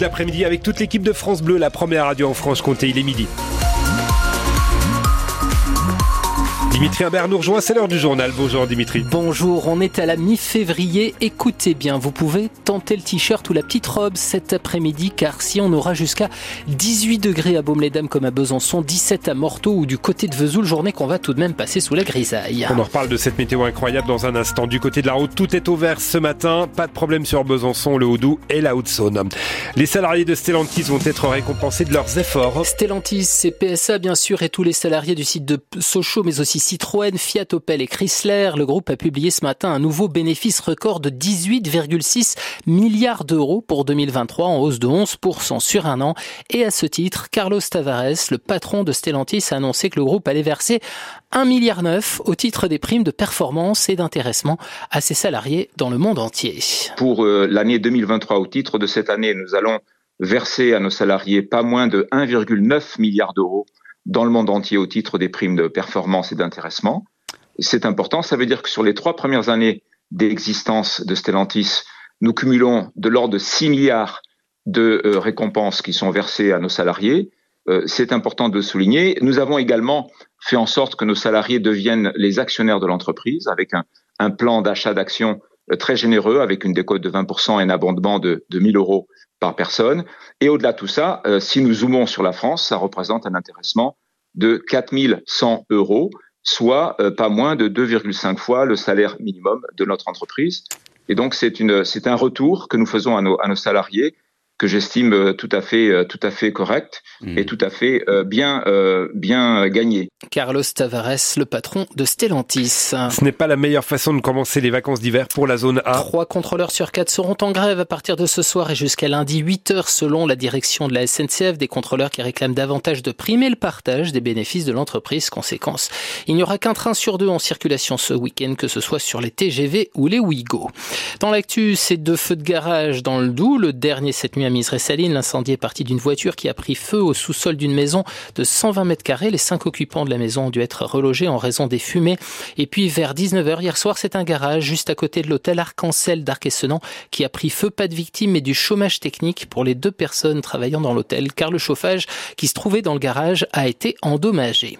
L'après-midi avec toute l'équipe de France Bleu, la première radio en Franche-Comté, il est midi. Dimitri Imbert nous rejoint, c'est l'heure du journal. Bonjour Dimitri. Bonjour, on est à la mi-février. Écoutez bien, vous pouvez tenter le t-shirt ou la petite robe cet après-midi car si on aura jusqu'à 18 degrés à Baume-les-Dames comme à Besançon, 17 à Morteau ou du côté de Vesoul, journée qu'on va tout de même passer sous la grisaille. On en reparle de cette météo incroyable dans un instant. Du côté de la route, tout est au vert ce matin. Pas de problème sur Besançon, le Haut-Doubs et la Haute-Saône. Les salariés de Stellantis vont être récompensés de leurs efforts. Stellantis, c'est PSA bien sûr et tous les salariés du site de Sochaux mais aussi Citroën, Fiat, Opel et Chrysler, le groupe a publié ce matin un nouveau bénéfice record de 18,6 milliards d'euros pour 2023 en hausse de 11% sur un an. Et à ce titre, Carlos Tavares, le patron de Stellantis, a annoncé que le groupe allait verser 1,9 milliard au titre des primes de performance et d'intéressement à ses salariés dans le monde entier. Pour euh, l'année 2023, au titre de cette année, nous allons verser à nos salariés pas moins de 1,9 milliard d'euros dans le monde entier au titre des primes de performance et d'intéressement. C'est important, ça veut dire que sur les trois premières années d'existence de Stellantis, nous cumulons de l'ordre de 6 milliards de euh, récompenses qui sont versées à nos salariés. Euh, c'est important de souligner. Nous avons également fait en sorte que nos salariés deviennent les actionnaires de l'entreprise avec un, plan d'achat d'actions très généreux avec une décote de 20% et un abondement de, de 1000 euros par personne. Et au-delà de tout ça, euh, si nous zoomons sur la France, ça représente un intéressement de 4100 euros, soit euh, pas moins de 2,5 fois le salaire minimum de notre entreprise. Et donc c'est un retour que nous faisons à nos salariés que j'estime euh, tout à fait euh, tout à fait correct Mmh. et tout à fait euh, bien bien gagné. Carlos Tavares, le patron de Stellantis. Ce n'est pas la meilleure façon de commencer les vacances d'hiver pour la zone A. Trois contrôleurs sur quatre seront en grève à partir de ce soir et jusqu'à lundi 8 heures selon la direction de la SNCF. Des contrôleurs qui réclament davantage de primes et le partage des bénéfices de l'entreprise. Conséquence, il n'y aura qu'un train sur deux en circulation ce week-end, que ce soit sur les TGV ou les Ouigo. Dans l'actu, ces deux feux de garage dans le Doubs. Le dernier cette nuit à Miseré-Saline. L'incendie est parti d'une voiture qui a pris feu au sous-sol d'une maison de 120 mètres carrés. Les cinq occupants de la maison ont dû être relogés en raison des fumées. Et puis vers 19h hier soir, c'est un garage juste à côté de l'hôtel Arc-en-Ciel d'Arc-et-Senans qui a pris feu. Pas de victimes mais du chômage technique pour les deux personnes travaillant dans l'hôtel car le chauffage qui se trouvait dans le garage a été endommagé.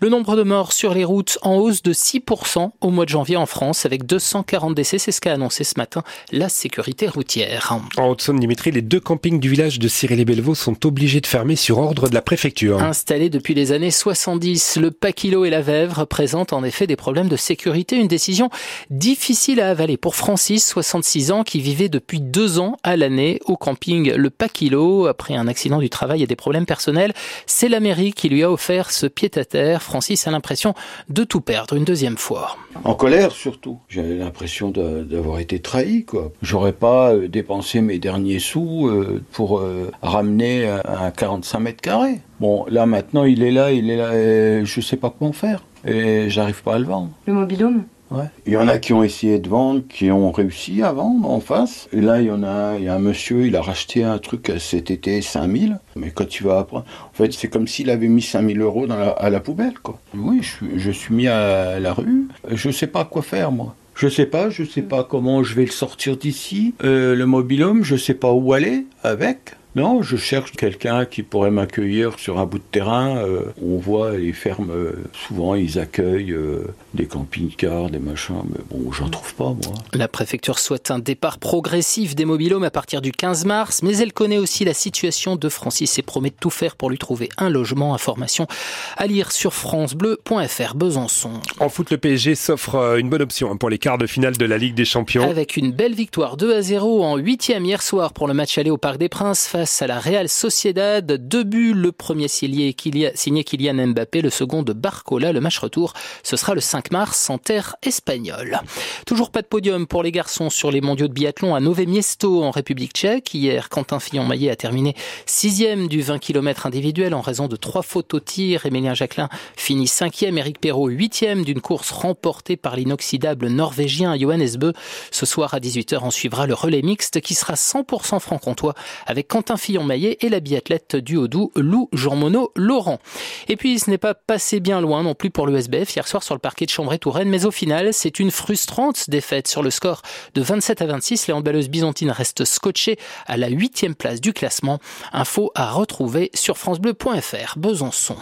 Le nombre de morts sur les routes en hausse de 6% au mois de janvier en France avec 240 décès. C'est ce qu'a annoncé ce matin la sécurité routière. En Haute-Saône, Dimitri, les deux campings du village de Cyril-et-Bellevaux sont obligés de fermer sur ordre de la préfecture. Installés depuis les années 70, le Paquilo et la Vèvre présentent en effet des problèmes de sécurité. Une décision difficile à avaler pour Francis, 66 ans, qui vivait depuis deux ans à l'année au camping Le Paquilo. Après un accident du travail et des problèmes personnels, c'est la mairie qui lui a offert ce pied-à-terre. Francis a l'impression de tout perdre une deuxième fois. En colère surtout. J'avais l'impression d'avoir été trahi, quoi. J'aurais pas euh, dépensé mes derniers sous euh, pour euh, ramener un, un 45 mètres carrés. Bon, là maintenant, il est là, il est là, et je sais pas comment faire. Et j'arrive pas à le vendre. Le mobilhome Ouais. Il y en a qui ont essayé de vendre, qui ont réussi à vendre en face. Et là, il y en a, il y a un monsieur, il a racheté un truc cet été 5000. Mais quand tu vas apprendre, en fait, c'est comme s'il avait mis 5000 euros dans la, à la poubelle, quoi. Oui, je, suis- je suis mis à la rue. Je sais pas quoi faire, moi. Je sais pas, je sais pas comment je vais le sortir d'ici. Euh, le mobilhome, je sais pas où aller avec. Non, je cherche quelqu'un qui pourrait m'accueillir sur un bout de terrain. Euh, on voit les fermes, euh, souvent ils accueillent euh, des camping-cars, des machins, mais bon, j'en trouve pas, moi. La préfecture souhaite un départ progressif des mobilhomes à partir du 15 mars, mais elle connaît aussi la situation de Francis et promet de tout faire pour lui trouver un logement. Information à lire sur francebleu.fr Besançon. En foot, le PSG s'offre une bonne option hein, pour les quarts de finale de la Ligue des Champions. Avec une belle victoire 2 à 0 en huitième hier soir pour le match aller au Parc des Princes face à la Real Sociedad. Deux buts, le premier signé Kylian, Mbappé, le second de Barcola. Le match retour, ce sera le 5 mars en terre espagnole. Toujours pas de podium pour les garçons sur les mondiaux de biathlon à Nové Miesto en République tchèque. Hier, Quentin Fillon-Maillet a terminé sixième du 20 km individuel en raison de trois fautes au tir. Emilien Jacquelin finit cinquième. Eric Perrault huitième d'une course remportée par l'inoxydable norvégien Johannes Bö. Ce soir à 18h, on suivra le relais mixte qui sera 100% franc-comtois avec Quentin Martin Fillon-Maillet et la biathlète du Haut-Doubs, Lou Jean-Monod Laurent. Et puis, ce n'est pas passé bien loin non plus pour le SBF hier soir sur le parquet de Chambray-Touraine, mais au final, c'est une frustrante défaite sur le score de 27 à 26. Les handballeuses byzantines restent scotchées à la huitième place du classement. Info à retrouver sur francebleu.fr. Besançon.